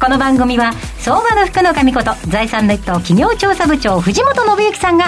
この番組は相場の福の神こと財産ネット企業調査部長藤本信之さんが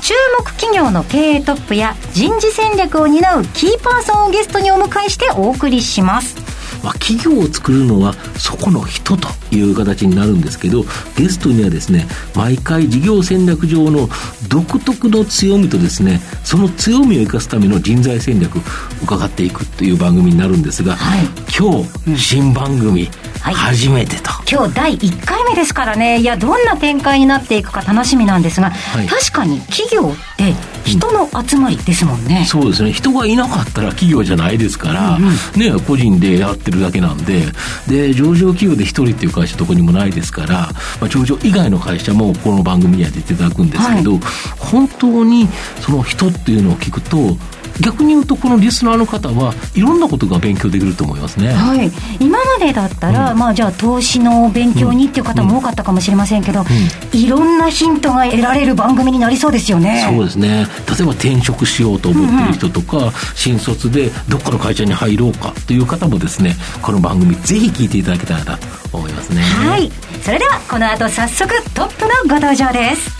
注目企業の経営トップや人事戦略を担うキーパーソンをゲストにお迎えしてお送りしますまあ、企業を作るのはそこの人という形になるんですけどゲストにはですね毎回事業戦略上の独特の強みとですねその強みを生かすための人材戦略伺っていくという番組になるんですが、はい、今日、新番組、はい、初めてと。今日第1回目ですからね。いやどんな展開になっていくか楽しみなんですが、はい、確かに企業って人の集まりですもんね、うん、そうですね。人がいなかったら企業じゃないですから、うんうん、ね個人でやってるだけなんでで上場企業で1人っていう会社どこにもないですから、まあ、上場以外の会社もこの番組には出ていただくんですけど、はい、本当にその人っていうのを聞くと逆に言うとこのリスナーの方はいろんなことが勉強できると思いますね、はい、今までだったら、うん、まあ、じゃあ投資の勉強にっていう方も多かったかもしれませんけど、うん、いろんなヒントが得られる番組になりそうですよね。そうですね。例えば転職しようと思ってる人とか、うん。うん、新卒でどっかの会社に入ろうかという方もですねこの番組ぜひ聞いていただけたらなと思いますね。はい。それではこの後早速トップのご登場です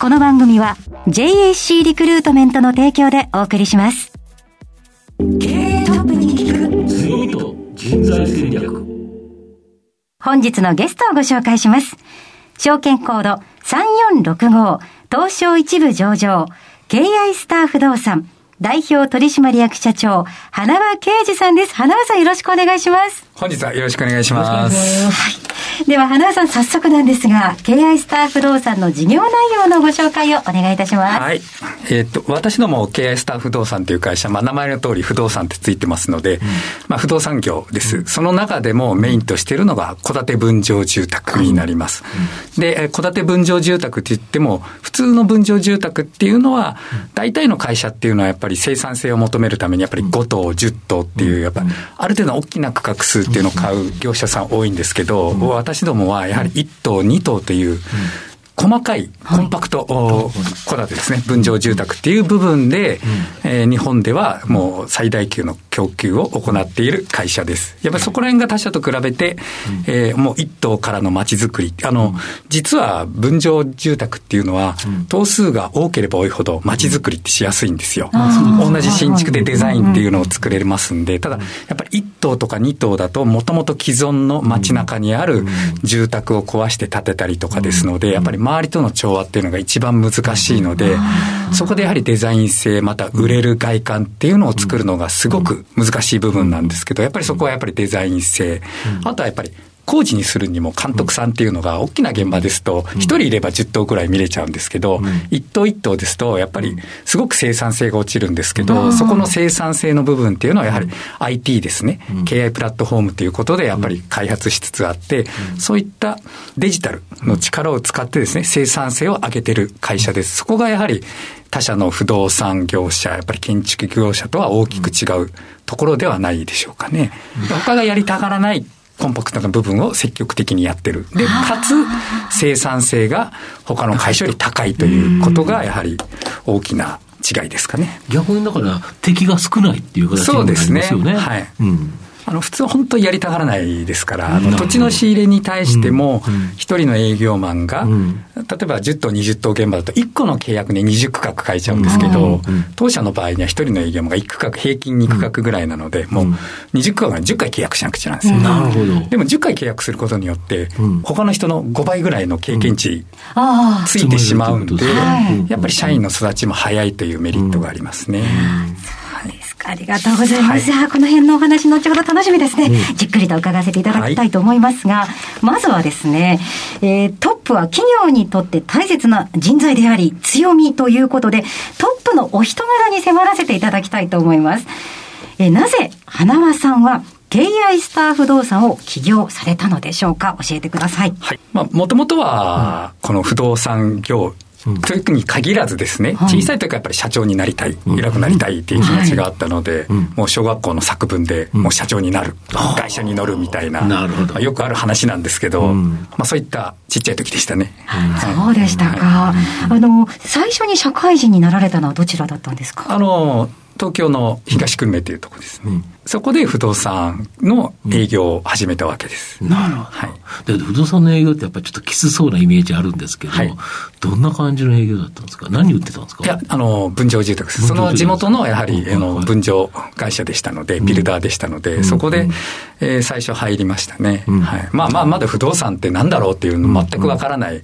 この番組は JAC リクルートメントの提供でお送りします。経営トップに聞く強みと人材戦略。本日のゲストをご紹介します。証券コード3465東証一部上場 KI スター不動産代表取締役社長花輪啓二さんです。花輪さんよろしくお願いします。本日はよろしくお願いします。はい。では、花輪さん、早速なんですが、KI スター不動産の事業内容のご紹介をお願いいたします。はい。えー、っと、私ども KI スター不動産という会社、まあ、名前の通り不動産ってついてますので、うん、まあ、不動産業です。その中でもメインとしているのが、戸建て分譲住宅になります。うん、で、戸建て分譲住宅って言っても、普通の分譲住宅っていうのは、大体の会社っていうのはやっぱり生産性を求めるために、やっぱり5棟、10棟っていう、やっぱり、ある程度の大きな区画数っていうのを買う業者さん多いんですけど、私どもはやはり1棟、2棟という、細かいコンパクト戸建てですね、分譲住宅っていう部分で、えー、日本ではもう最大級の供給を行っている会社です。やっぱりそこら辺が他社と比べて、えー、もう一棟からの街づくり。あの、実は分譲住宅っていうのは、棟数が多ければ多いほど街づくりってしやすいんですよ。同じ新築でデザインっていうのを作れますんで、ただ、やっぱり一棟とか二棟だと、もともと既存の街中にある住宅を壊して建てたりとかですので、やっぱり周りとの調和っていうのが一番難しいので、そこでやはりデザイン性、また売れる外観っていうのを作るのがすごく難しい部分なんですけど、やっぱりそこはやっぱりデザイン性、あとはやっぱり工事にするにも監督さんっていうのが大きな現場ですと、1人いれば10棟ぐらい見れちゃうんですけど、1棟1棟ですと、やっぱりすごく生産性が落ちるんですけど、そこの生産性の部分っていうのはやはり IT ですね、KI プラットフォームということでやっぱり開発しつつあって、そういったデジタルの力を使ってですね、生産性を上げてる会社です。そこがやはり他社の不動産業者、やっぱり建築業者とは大きく違うところではないでしょうかね。他がやりたがらないコンパクトな部分を積極的にやってる。で、かつ生産性が他の会社より高いということがやはり大きな違いですかね。逆にだから敵が少ないっていう形になりますよね。そうですね。はい。うんあの普通は本当にやりたがらないですから、あの土地の仕入れに対しても、一人の営業マンが、例えば10棟、20棟現場だと、1個の契約に20区画書いちゃうんですけど、当社の場合には一人の営業マンが1区画、平均2区画ぐらいなので、もう20区画が10回契約しなくちゃなんですよ。なるほど。でも10回契約することによって、他の人の5倍ぐらいの経験値ついてしまうんで、やっぱり社員の育ちも早いというメリットがありますね。ありがとうございます。はい、この辺のお話、後ほど楽しみですね、うん、じっくりと伺わせていただきたいと思いますが、はい、まずはですね、えー、トップは企業にとって大切な人材であり、強みということで、トップのお人柄に迫らせていただきたいと思います。えー、なぜ、花輪さんは、KI スター不動産を起業されたのでしょうか？教えてください。はい。まあ、もともとは、この不動産業時に限らずですね、小さい時はやっぱり社長になりたい、偉くなりたいっていう気持ちがあったので、もう小学校の作文でもう社長になる、会社に乗るみたいな、なるほど。よくある話なんですけど、まあそういったちっちゃい時でしたね。そうでしたか。あの、最初に社会人になられたのはどちらだったんですか？あの、東京の東久留米というところですね、うん、そこで不動産の営業を始めたわけです。うん、なるほど。はい。で不動産の営業ってやっぱりちょっときつそうなイメージあるんですけど、はい、どんな感じの営業だったんですか？何売ってたんですか？いや、あの、分譲住宅です。その地元のやはり、あの、分譲会社でしたので、ビルダーでしたので、うん、そこで、えー、最初入りましたね。はい。まあまあ、まだ不動産ってなんだろうっていうの全くわからない。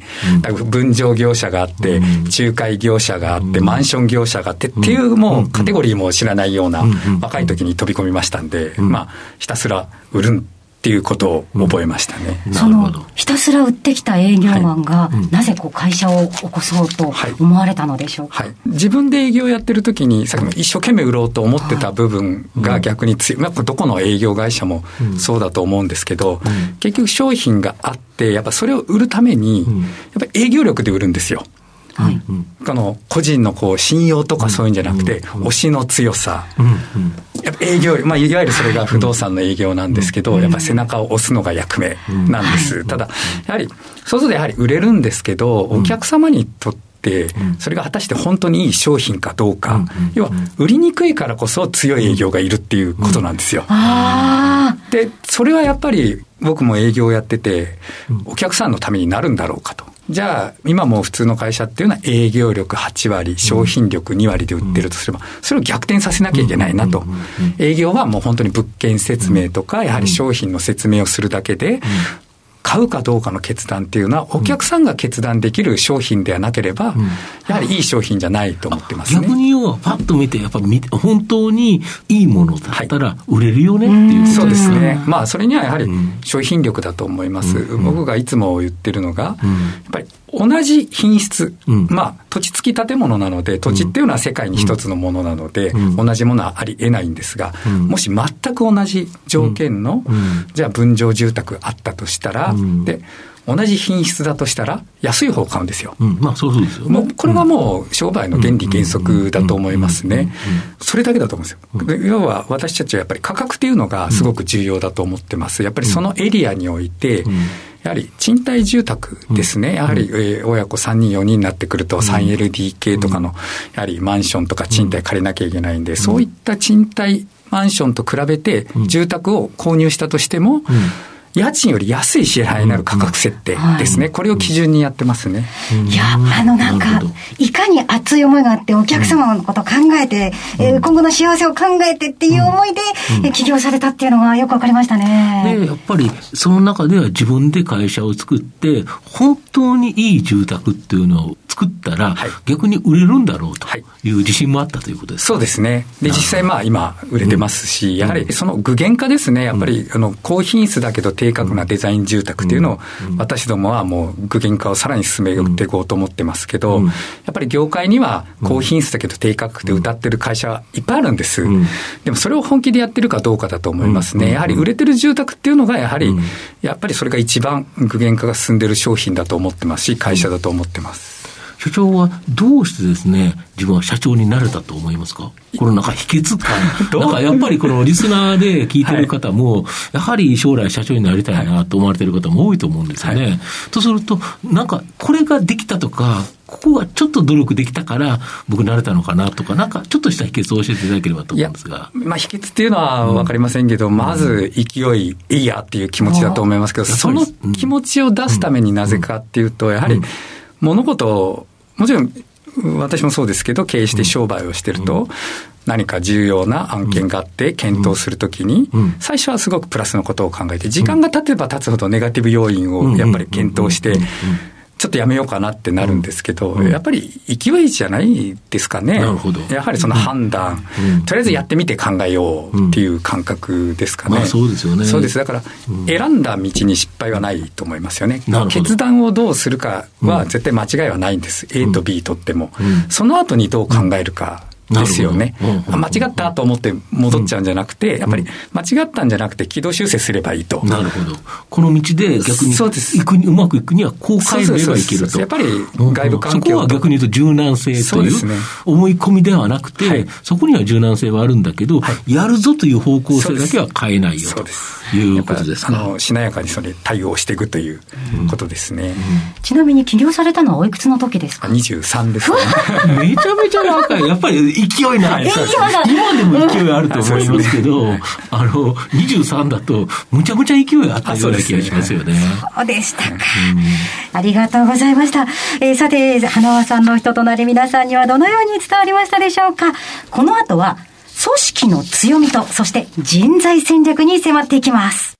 分譲業者があって、仲介業者があって、マンション業者があってっていう、もうカテゴリーも知らないような、若い時に飛び込みましたんで、まあ、ひたすら売るっていうことを覚えましたね。うん、そのひたすら売ってきた営業マンが、はい、なぜこう会社を起こそうと思われたのでしょうか、はい、はい、自分で営業やってる時にさっきの一生懸命売ろうと思ってた部分が逆に強い、まあ、どこの営業会社もそうだと思うんですけど、結局商品があってやっぱそれを売るために、やっぱり営業力で売るんですよ。はい、この個人のこう信用とかそういうんじゃなくて、推しの強さ、やっぱ営業、まあ、いわゆるそれが不動産の営業なんですけど、やっぱ背中を押すのが役目なんです。ただ、やはり、そうするとやはり売れるんですけど、お客様にとって、それが果たして本当にいい商品かどうか、要は売りにくいからこそ強い営業がいるっていうことなんですよ。で、それはやっぱり僕も営業をやってて、お客さんのためになるんだろうかと。じゃあ、今も普通の会社っていうのは営業力8割、商品力2割で売ってるとすれば、それを逆転させなきゃいけないなと。営業はもう本当に物件説明とか、やはり商品の説明をするだけで、買うかどうかの決断っていうのは、お客さんが決断できる商品ではなければ、やはりいい商品じゃないと思ってますね。逆に要は、パッと見て、やっぱ見て、本当にいいものだったら売れるよねっていう、はい、そうですね。まあ、それにはやはり商品力だと思います。僕がいつも言ってるのが、やっぱり同じ品質、うん、まあ、土地付き建物なので、土地っていうのは世界に一つのものなので、うん、同じものはありえないんですが、うん、もし全く同じ条件の、じゃあ分譲住宅あったとしたら、で、同じ品質だとしたら、安い方を買うんですよ。うん、まあそうですよ、ね、もうこれはもう商売の原理原則だと思いますね。それだけだと思うんですよ。要は私たちはやっぱり価格っていうのがすごく重要だと思ってます。やっぱりそのエリアにおいて、やはり賃貸住宅ですね、やはり、えー、親子3人、4人になってくると、3LDK とかの、やはりマンションとか賃貸借りなきゃいけないんで、そういった賃貸マンションと比べて、住宅を購入したとしても、家賃より安い支払いになる価格設定ですね、これを基準にやってますね。いや、あのなんか、いかに熱い思いがあって、お客様のことを考えて、え今後の幸せを考えてっていう思いで、起業されたっていうのがよくわかりましたね。で、やっぱりその中では自分で会社を作って、本当にいい住宅っていうのを作ったら、逆に売れるんだろうとい。う自信もあったということです、そうですね。で、実際まあ今売れてますし、やはりその具現化ですね、やっぱりあの高品質だけど低格なデザイン住宅っていうのを、私どもはもう具現化をさらに進めていこうと思ってますけど、やっぱり業界には高品質だけど低価格で歌ってる会社はいっぱいあるんです。でもそれを本気でやってるかどうかだと思いますね。やはり売れてる住宅っていうのが、やはり、やっぱりそれが一番具現化が進んでる商品だと思ってますし、会社だと思ってます。所長はどうしてですね、自分は社長になれたと思いますか？このなんか秘訣か、なんかやっぱりこのリスナーで聞いてる方も、やはり将来社長になりたいなと思われてる方も多いと思うんですよね。はい、とすると、なんかこれができたとか、ここがちょっと努力できたから、僕なれたのかなとか、なんかちょっとした秘訣を教えていただければと思うんですが。まあ秘訣っていうのは分かりませんけど、うん、まず勢い、いいやっていう気持ちだと思いますけど、その気持ちを出すためになぜかっていうと、やはり物事をもちろん、私もそうですけど、経営して商売をしてると、何か重要な案件があって検討するときに、最初はすごくプラスのことを考えて、時間が経てば経つほどネガティブ要因をやっぱり検討して、ちょっとやめようかなってなるんですけど、うん、やっぱり勢いじゃないですかね。なるほど。やはりその判断、うん、とりあえずやってみて考えようっていう感覚ですかね。まあ、そうですよね。そうです。だから、選んだ道に失敗はないと思いますよね。決断をどうするかは絶対間違いはないんです。A と B とっても。その後にどう考えるかですよね。間違ったと思って戻っちゃうんじゃなくて、やっぱり間違ったんじゃなくて軌道修正すればいいと。なるほど。この道で逆にそうです行くうまくいくにはこう変えればいけると。やっぱり外部環境、そこは逆に言うと柔軟性という思い込みではなくて、はい、そこには柔軟性はあるんだけど、はい、やるぞという方向性だけは変えないよということですか？あのしなやかにそれ対応していくということですね。うんうん、ちなみに起業されたのはおいくつの時ですか ?23 です、ね。めちゃめちゃ若い。やっぱり勢いない。今でも勢いあると思いますけど、あの、23だと、むちゃむちゃ勢いあったような気がしますよね。そうでしたか。ありがとうございました。えー、さて、花輪さんの人となり皆さんにはどのように伝わりましたでしょうかこの後は、組織の強みと、そして人材戦略に迫っていきます。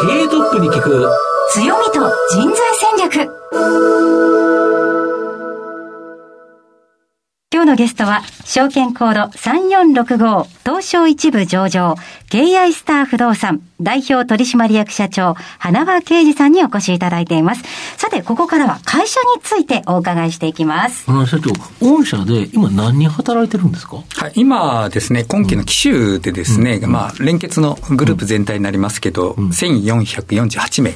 経営トップに聞く強みと人材戦略。今日のゲストは、証券コード3465東証一部上場、KI スター不動産代表取締役社長、花輪啓二さんにお越しいただいています。さて、ここからは会社についてお伺いしていきます。社長、御社で今何人働いてるんですか？はい、今ですね、今期の期首でですね、うん、まあ、連結のグループ全体になりますけど、うん、1448名。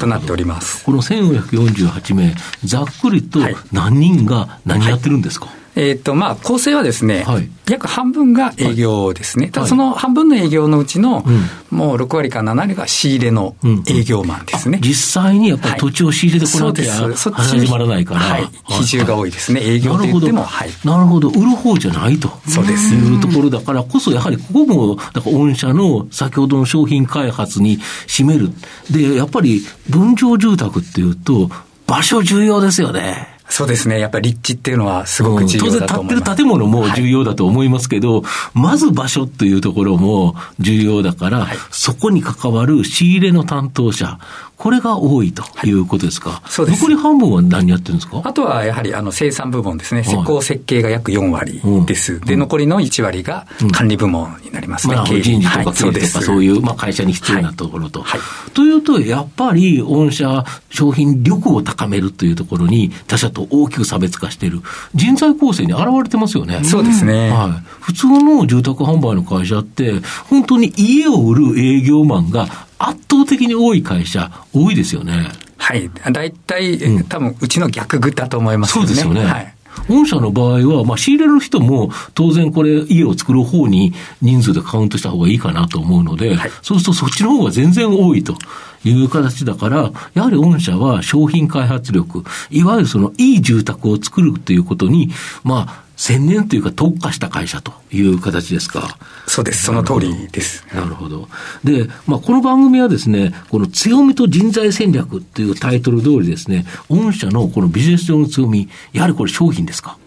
となっております。この1448名、ざっくりと何人が何やってるんですか、はいえっ、ー、と、まあ、構成はですね、はい、約半分が営業ですね。はい、ただその半分の営業のうちの、もう6割か7割が仕入れの営業マンですね。うんうん、実際にやっぱり土地を仕入れてこなきゃ始まらないから。はい。比重が多いですね。営業って言っても。はい。なるほど。売る方じゃないと。そうです。いうところだからこそ、やはりここも、だから御社の先ほどの商品開発に占める。で、やっぱり分譲住宅っていうと、場所重要ですよね。そうですね。やっぱり立地っていうのはすごく重要だと思います。うん、当然建ってる建物も重要だと思いますけど、はい、まず場所というところも重要だから、はい、そこに関わる仕入れの担当者、これが多いということですか、はい、そうです。残り半分は何やってるんですか？あとはやはりあの生産部門ですね。施工設計が約4割です。うん、で、残りの1割が管理部門になりますね。まあ、人事とか経理とかそういう、まあ、会社に必要なところと。はい、というと、やっぱり御社商品力を高めるというところに他社と大きく差別化している人材構成に現れてますよね。そうですね。はい。普通の住宅販売の会社って、本当に家を売る営業マンが圧倒的に多い会社、多いですよね。はい。大体、うん、多分、うちの逆具だと思いますね。そうですよね。はい。御社の場合は、まあ、仕入れる人も、当然これ、家を作る方に人数でカウントした方がいいかなと思うので、はい、そうするとそっちの方が全然多いという形だから、やはり御社は商品開発力、いわゆるそのいい住宅を作るということに、まあ、専念というか特化した会社という形ですか。そうです。その通りです。なるほど。で、まあ、この番組はですね、この強みと人材戦略というタイトル通りですね、御社のこのビジネス上の強み、やはりこれ商品ですか？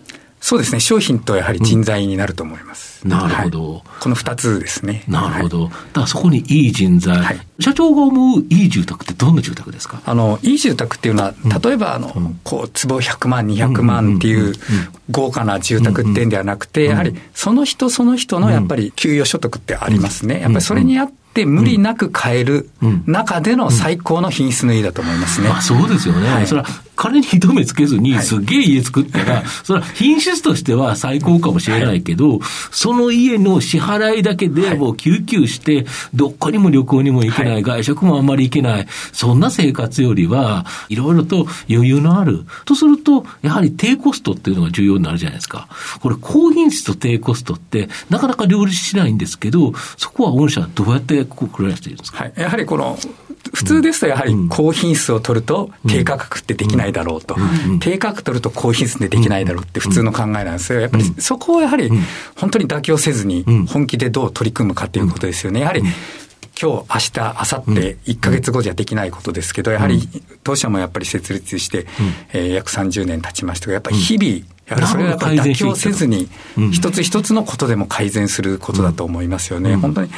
そうですね。商品とやはり人材になると思います。うん、なるほど、はい、この二つですね。なるほど。だからそこにいい人材。はい、社長が思ういい住宅ってどんな住宅ですか？あの、いい住宅っていうのは、例えば、あの、うん、こう、坪100万、200万っていう豪華な住宅ってんではなくて、やはりその人その人のやっぱり給与所得ってありますね。やっぱりそれにあっって無理なく買える中での最高の品質の家だと思いますね。まあ、そうですよね。はい、それは金に一目つけずにすげえ家作ったら、はい、それは品質としては最高かもしれないけど、はい、その家の支払いだけでもう救急して、どっかにも旅行にも行けない、外食もあんまり行けない、そんな生活よりは、いろいろと余裕のある。とすると、やはり低コストっていうのが重要になるじゃないですか。これ、高品質と低コストって、なかなか両立しないんですけど、そこは御社はどうやってこうらしているんですか、はい、やはりこの普通ですとやはり高品質を取ると低価格ってできないだろうと、低価格取ると高品質でできないだろうって普通の考えなんですよ。やっぱりそこをやはり本当に妥協せずに本気でどう取り組むかということですよね。やはり今日、明日、明後日、1か月後じゃできないことですけど、やはり当社もやっぱり設立して、えー、約30年経ちましたが、やっぱり日々、やはりそれはやっぱり妥協せずに、一つ一つのことでも改善することだと思いますよね。本当に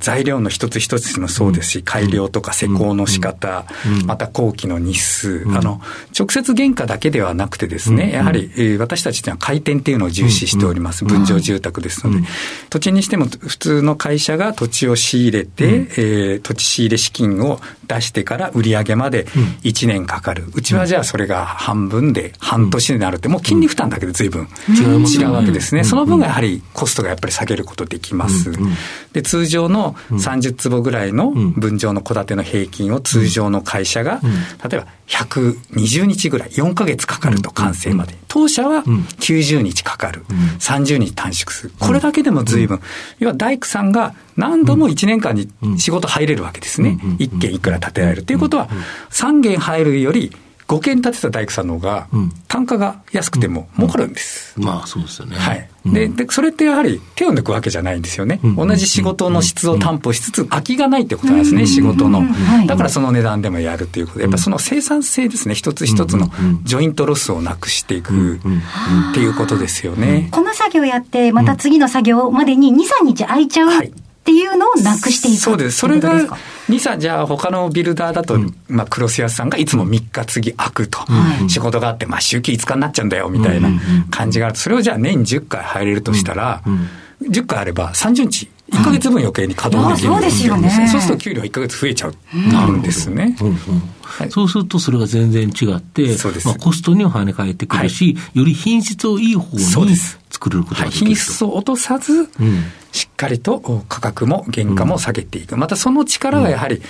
材料の一つ一つもそうですし、改良とか施工の仕方、また工期の日数、あの、直接原価だけではなくてですね、やはり、えー、私たちは回転っていうのを重視しております。分譲住宅ですので、土地にしても普通の会社が土地を仕入れて、えー、土地仕入れ資金を出してから売り上げまで1年かかる。うちはじゃあそれが半分で半年になるって、もう金利負担だけで随分違うわけですね。その分がやはりコストがやっぱり下げることできます。で、通常の30坪ぐらいの分譲の戸建ての平均を通常の会社が、例えば120日ぐらい、4か月かかると完成まで。当社は90日かかる。30日短縮する。これだけでも随分。要は大工さんが何度も1年間に仕事入れるわけですね。1件いくら建てられる。ということは、3件入るより5件建てた大工さんの方が、単価が安くても儲かるんです。うん。うん、まあそうですよね。はい。で、で、それってやはり手を抜くわけじゃないんですよね。同じ仕事の質を担保しつつ、空きがないってことなんですね、仕事の。だからその値段でもやるということ。で、やっぱその生産性ですね、一つ一つのジョイントロスをなくしていくっていうことですよね。この作業やって、また次の作業までに2、3日空いちゃう。はいっていうのをなくしていくそうです。それが、2社、じゃあ他のビルダーだと、うん、まあ、クロス屋さんがいつも3日次開くと、うん、仕事があって、まあ、週休5日になっちゃうんだよ、みたいな感じがある。と、それをじゃあ年10回入れるとしたら、うん、10回あれば30日。1か月分余計に稼働できる、そうですよね。そうすると給料1か月増えちゃうなるんですね。そうするとそれが全然違って、まあ、コストには跳ね返ってくるし、はい、より品質をいい方に作ることができる、はい、品質を落とさず、かりと価格も原価も下げていく。またその力はやはり、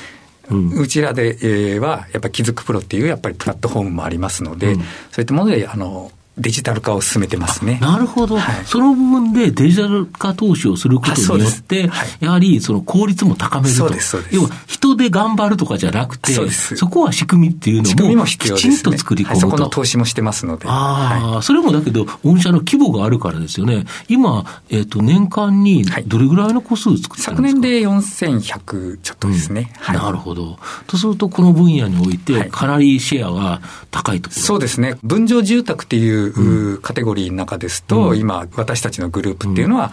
うちらでは、やっぱり気づくプロっていうやっぱりプラットフォームもありますので、そういったもので、あの、デジタル化を進めてますね。なるほど、はい、その部分でデジタル化投資をすることによって、はい、やはりその効率も高めると。そうです、そうです。要は人で頑張るとかじゃなくて、そそこは仕組みっていうのもきちんと作り込むと。ね、そこの投資もしてますので。ああ、それもだけど、御社の規模があるからですよね。今、えっ、ー、と、年間にどれぐらいの個数作ってるんですか、昨年で4100ちょっとですね、うん、なるほど。とすると、この分野において、かなりシェアが高いところ、そうですね。分譲住宅っていううカテゴリーの中ですと、うん、今、私たちのグループっていうのは、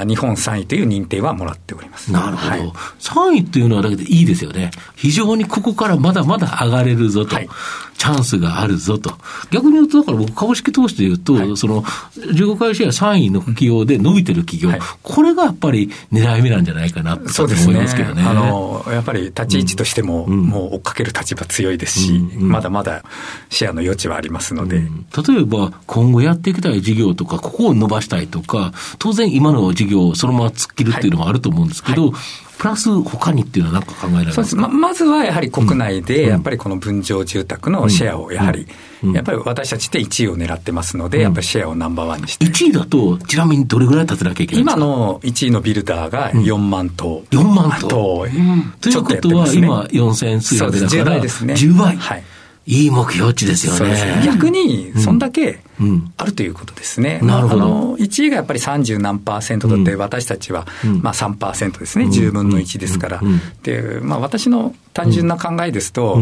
うん、日本3位という認定はもらっております。なるほど。はい、3位っていうのはだけでいいですよね。非常にここからまだまだ上がれるぞと。はいチャンスがあるぞと。逆に言うと、だから僕、株式投資で言うと、はい、その、15回シェア3位の企業で伸びてる企業、はい、これがやっぱり狙い目なんじゃないかなと思いますけどね。ねあの、やっぱり立ち位置としても、うん、もう追っかける立場強いですし、まだまだシェアの余地はありますので。うん、例えば、今後やっていきたい事業とか、ここを伸ばしたいとか、当然今の事業をそのまま突っ切るっていうのもあると思うんですけど、はい。プラス他にっていうのは何か考えられますか？ままずはやはり国内で、やっぱりこの分譲住宅のシェアをやはり、やっぱり私たちって1位を狙ってますので、やっぱりシェアをナンバーワンにして。1位だと、ちなみにどれぐらい立てなきゃいけない今の1位のビルダーが4万棟。4万棟。ということは、今4000数百だから、10倍ですね。10倍。はい。いい目標値ですよね。ね。逆に、そんだけあるということですね。なるほど。1位がやっぱり30何パーセントだって、私たちは、まあ3%ですね。10分の1ですから。で、まあ私の単純な考えですと、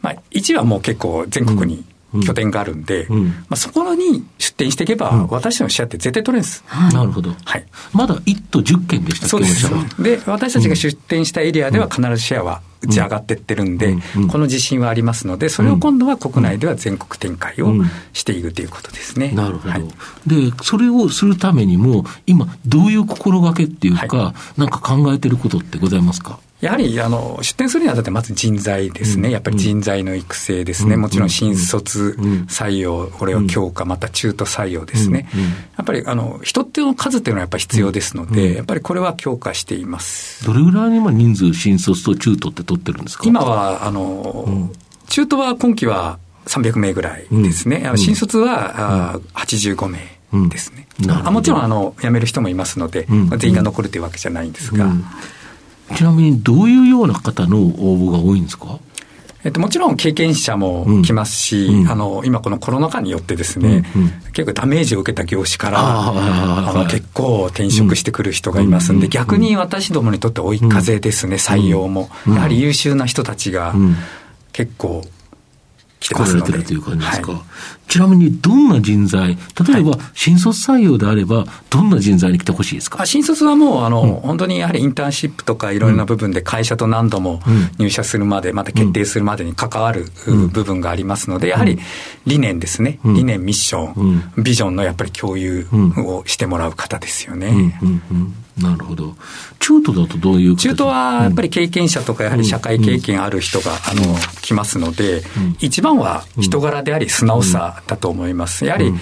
まあ1位はもう結構全国に拠点があるんで、まあ、そこに出店していけば、私のシェアって絶対取れるんです。なるほど。はい。まだ1都10件でしたそうです。で、私たちが出店したエリアでは必ずシェアは打ち上がっていってるんで、この自信はありますので、それを今度は国内では全国展開をしていくということですね。なるほど、はい、で、それをするためにも、今、どういう心がけっていうか、はい、なんか考えてることってございますか？やはりあの出店するにあたってまず人材ですね、やっぱり人材の育成ですね、もちろん新卒採用、これを強化、また中途採用ですね、やっぱりあの人っていうの数っていうのはやっぱり必要ですので、やっぱりこれは強化しています。どれぐらいに今、人数、新卒と中途って取ってるんですか？今はあの、中途は今期は300名ぐらいですね、新卒は、あ85名ですね、あもちろんあの辞める人もいますので、全員が残るというわけじゃないんですが。ちなみにどういうような方の応募が多いんですか？えっと、もちろん経験者も来ますし、うん、あの今このコロナ禍によってですね、うんうん、結構ダメージを受けた業種からあの結構転職してくる人がいますんで、逆に私どもにとって追い風ですね、採用も、やはり優秀な人たちが結構来てますので。てるという感じですか？はい、ちなみに、どんな人材、例えば、新卒採用であれば、どんな人材に来てほしいですか？新卒はもう、あの、うん、本当にやはりインターンシップとかいろいろな部分で会社と何度も入社するまで、また決定するまでに関わる部分がありますので、やはり理念ですね。理念、ミッション、ビジョンのやっぱり共有をしてもらう方ですよね。なるほど。中途だとどういう中途はやっぱり経験者とか、やはり社会経験ある人が、あの、来ますので、一番は人柄であり素直さだと思います。やはり、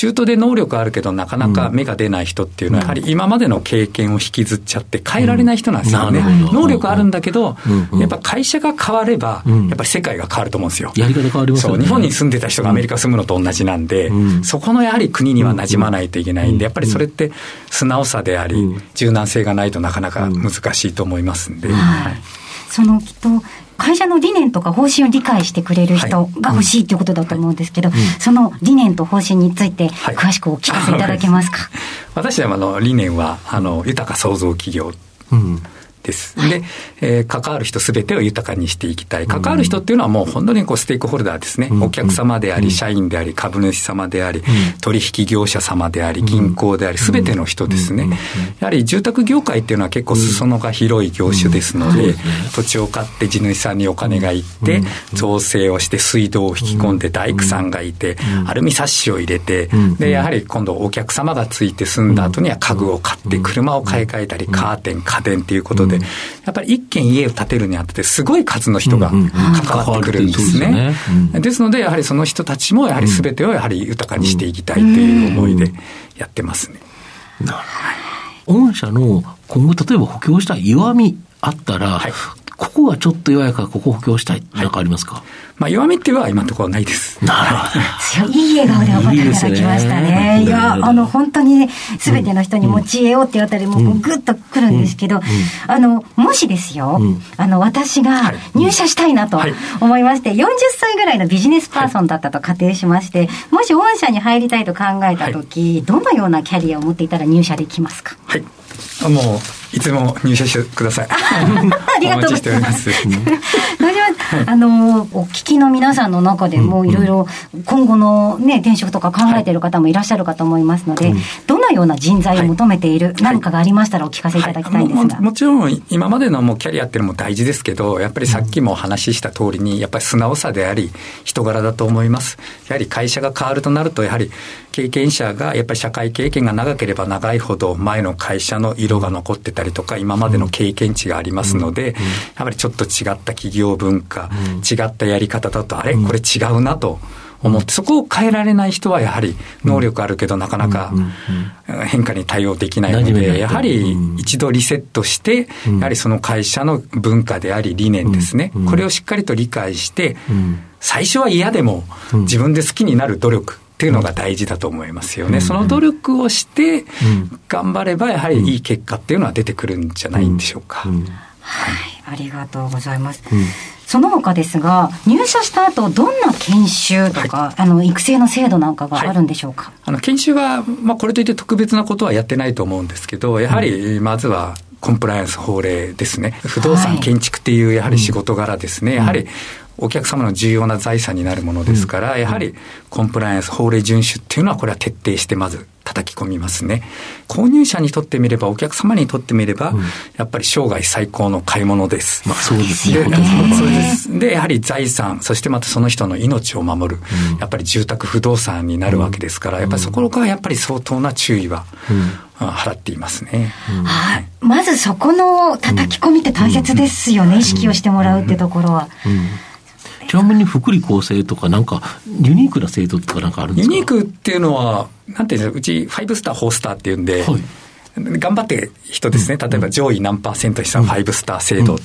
中途で能力あるけど、なかなか芽が出ない人っていうのは、やはり今までの経験を引きずっちゃって、変えられない人なんですよね。能力あるんだけど、やっぱ会社が変われば、やっぱり世界が変わると思うんですよ。やり方変わりますよね。日本に住んでた人がアメリカ住むのと同じなんで、そこのやはり国には馴染まないといけないんで、やっぱりそれって素直さであり、柔軟性がないとなかなか難しいと思いますんで。そのきっと会社の理念とか方針を理解してくれる人が欲しいということだと思うんですけど、その理念と方針について、詳しくお聞かせいただけますか？はい、私はあの理念は、あの、豊か創造企業。うんです。で、えー、関わる人すべてを豊かにしていきたい。関わる人っていうのはもう本当にこうステークホルダーですね。うん、お客様であり、社員であり、株主様であり、うん、取引業者様であり、銀行であり、すべての人ですね。やはり住宅業界っていうのは結構裾野が広い業種ですので、土地を買って地主さんにお金がいって、造成をして水道を引き込んで大工さんがいて、アルミサッシを入れて、で、やはり今度お客様がついて住んだ後には家具を買って、車を買い替えたり、カーテン、家電っていうことで、やっぱり一軒家を建てるにあたってすごい数の人が関わってくるんですね。ですので、やはりその人たちもやはり全てをやはり豊かにしていきたいという思いでやってますね。なるほど。御社の今後例えば補強した弱みあったら、はい、ここがちょっと弱いからここ補強したい、なんかありますか、まあ、弱みっていうのは今のところないです。なるほど。いい笑顔でお答えいただきましたね。いや、あの、本当にすべての人に持ち得ようって言われたり、もうぐっとくるんですけど、あの、もしですよ、あの、私が入社したいなと思いまして、40歳ぐらいのビジネスパーソンだったと仮定しまして、もし御社に入りたいと考えたとき、どのようなキャリアを持っていたら入社できますか？はい。もう、いつも入社してください。ありがとうございます。あの、お聞きの皆さんの中でも、いろいろ今後のね、転職とか考えている方もいらっしゃるかと思いますので、どのような人材を求めている、何かがありましたらお聞かせいただきたいんですが。もちろん、今までのもうキャリアっていうのも大事ですけど、やっぱりさっきもお話しした通りに、やっぱり素直さであり、人柄だと思います。やはり会社が変わるとなると、やはり経験者が、やっぱり社会経験が長ければ長いほど、前の会社の色が残ってたりとか、今までの経験値がありますので、やはりちょっと違った企業文化、違ったやり方だと、あれ？これ違うなと。思って、そこを変えられない人はやはり能力あるけどなかなか変化に対応できないので、やはり一度リセットして、やはりその会社の文化であり理念ですね、これをしっかりと理解して、最初は嫌でも自分で好きになる努力、っていうのが大事だと思いますよね。その努力をして頑張ればやはりいい結果っていうのは出てくるんじゃないんでしょうか。はい、ありがとうございます。その他ですが、入社した後、どんな研修とか、はい、あの、育成の制度なんかがあるんでしょうか、はい、あの、研修は、まあ、これといって特別なことはやってないと思うんですけど、やはり、まずは、コンプライアンス法令ですね。不動産建築っていうやはり仕事柄ですね。はい、やはりお客様の重要な財産になるものですから、やはりコンプライアンス、法令遵守っていうのは、これは徹底してまず叩き込みますね。購入者にとってみれば、お客様にとってみれば、やっぱり生涯最高の買い物です。まあそうですね。そうです。で、やはり財産、そしてまたその人の命を守る、やっぱり住宅不動産になるわけですから、やっぱりそこからやっぱり相当な注意は、払っていますね。はい。まずそこの叩き込みって大切ですよね。意識をしてもらうってところは。ちなみに福利厚生とか、なんか、ユニークな制度とかなんかあるんですか？ユニークっていうのは、なんていうんですか、うち5スター、4スターっていうんで、はい。頑張って人ですね、例えば上位何パーセントした5スター制度、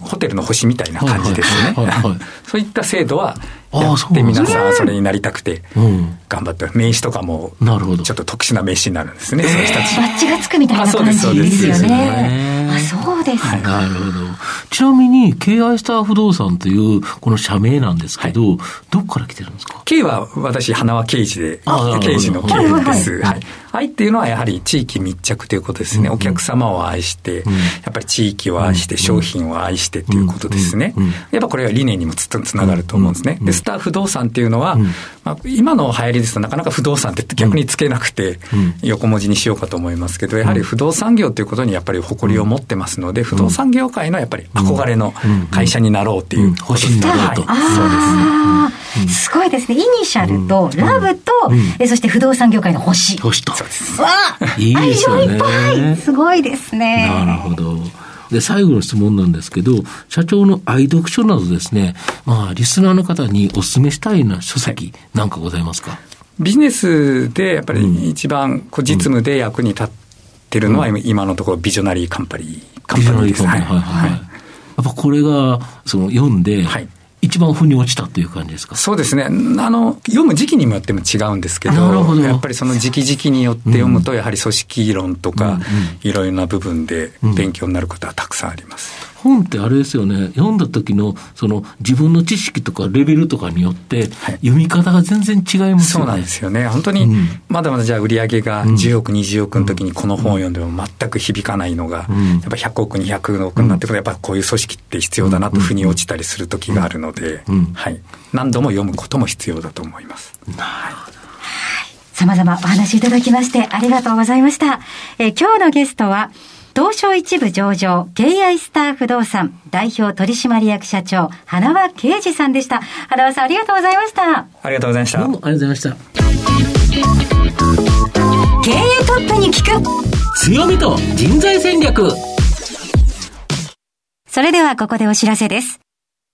ホテルの星みたいな感じですね。そういった制度はやって皆さんそれになりたくて頑張って、名刺とかもちょっと特殊な名刺になるんですね、そういう人たち。バッチがつくみたいな感じですよね。ね。あ、そうですか。なるほど。ちなみに、KI スター不動産というこの社名なんですけど、はい、どこから来てるんですか ?K は私、花輪刑事で、刑事の K です。はい。愛っていうのはやはり地域密着ということですね。お客様を愛して、やっぱり地域を愛して、商品を愛してということですね。やっぱこれは理念にもつつながると思うんですね。で、スター不動産っていうのは、まあ、今の流行りですとなかなか不動産って逆につけなくて、横文字にしようかと思いますけど、やはり不動産業ということにやっぱり誇りを持ってますので、不動産業界のやっぱり憧れの会社になろうっていう星になろうと。そうですね。すごいですね。イニシャルと、ラブと、えそして不動産業界の星。星と。そうです。わいいですよね。いっぱい。すごいですね。なるほど。で、最後の質問なんですけど、社長の愛読書などですね、まあ、リスナーの方にお勧めしたいな書籍なんかございますか、ビジネスでやっぱり一番こう実務で役に立ってるのは、今のところビジョナリーカンパニー、カンパニーです。はい。はい。やっぱこれが、その読んで、はい、一番腑に落ちたっていう感じですか？そうですね。あの、読む時期にもよっても違うんですけど、どやっぱりその時期時期によって読むと、やはり組織論とか、いろいろな部分で勉強になることはたくさんあります。本ってあれですよね、読んだ時のその自分の知識とかレベルとかによって、読み方が全然違いますよね、そうなんですよね。本当に、まだまだじゃあ売り上げが10億、20億の時にこの本を読んでも全く響かないのが、やっぱ100億、200億になってくると、やっぱこういう組織って必要だなと腑に落ちたりする時があるので、はい。何度も読むことも必要だと思います。なるほど。様々お話いただきましてありがとうございました。え今日のゲストは、東証一部上場、KI スター不動産代表取締役社長、花輪啓二さんでした。花輪さんありがとうございました。ありがとうございました。どうもありがとうございました。経営トップに聞く強みと人材戦略それではここでお知らせです。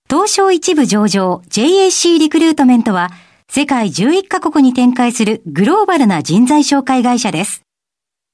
東証一部上場 JAC リクルートメントは世界11カ国に展開するグローバルな人材紹介会社です。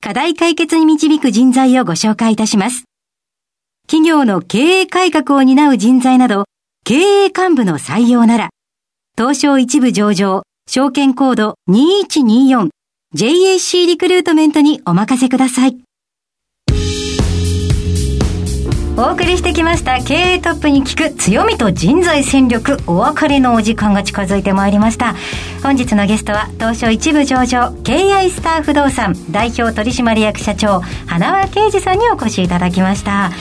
課題解決に導く人材をご紹介いたします。企業の経営改革を担う人材など、経営幹部の採用なら、東証一部上場、証券コード 2124JAC リクルートメントにお任せください。お送りしてきました経営トップに聞く強みと人材戦略お別れのお時間が近づいてまいりました。本日のゲストは東証一部上場 KI スター不動産代表取締役社長花輪啓二さんにお越しいただきました。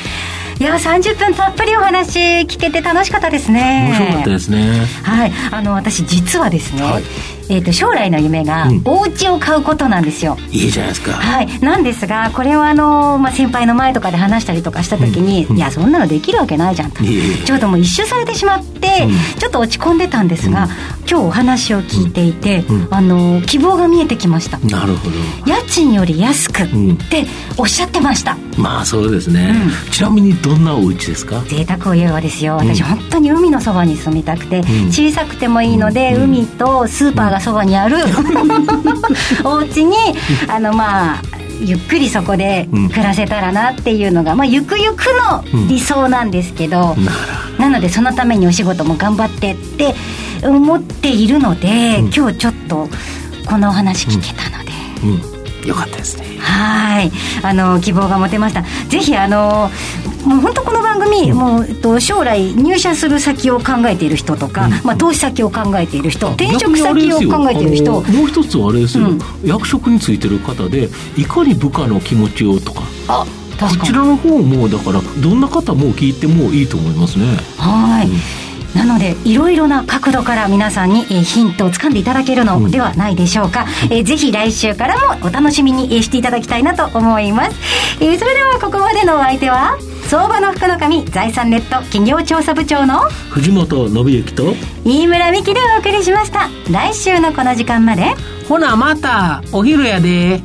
いや30分たっぷりお話聞けて楽しかったですね。面白かったですね。はい。あの私実はですね、はい。えーと、将来の夢がお家を買うことなんですよ、うん、いいじゃないですか。はい。なんですがこれをあの、まあ、先輩の前とかで話したりとかした時に、うん、いやそんなのできるわけないじゃんと、ちょうどもう一周されてしまって、うん、ちょっと落ち込んでたんですが、今日お話を聞いていて、あの希望が見えてきました。なるほど。家賃より安くっておっしゃってました、まあそうですね、ちなみにどんなお家ですか？贅沢を言うわですよ私、本当に海のそばに住みたくて、小さくてもいいので、海とスーパーがそばにある、お家にあのまあゆっくりそこで暮らせたらなっていうのが、まあ、ゆくゆくの理想なんですけど、うん、なのでそのためにお仕事も頑張ってって思っているので、うん、今日ちょっとこのお話聞けたので。うんよかったですね。はい。あの希望が持てました。ぜひあのもう本当この番組、うん、もう、えっと、将来入社する先を考えている人とか、うん、まあ、投資先を考えている人転職先を考えている人もう一つはあれですよ、うん、役職についてる方でいかに部下の気持ちをとか。あこちらの方もだからどんな方も聞いてもいいと思いますね。はい、なのでいろいろな角度から皆さんに、えー、ヒントをつかんでいただけるのではないでしょうか、うん、えー、ぜひ来週からもお楽しみに、えー、していただきたいなと思います、えー、それではここまでのお相手は相場の福の神財産ネット企業調査部長の藤本信之と飯村美希でお送りしました。来週のこの時間まで。ほなまたお昼やで。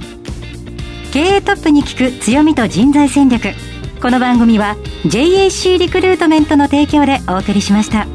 経営トップに聞く強みと人材戦略。この番組は JAC リクルートメントの提供でお送りしました。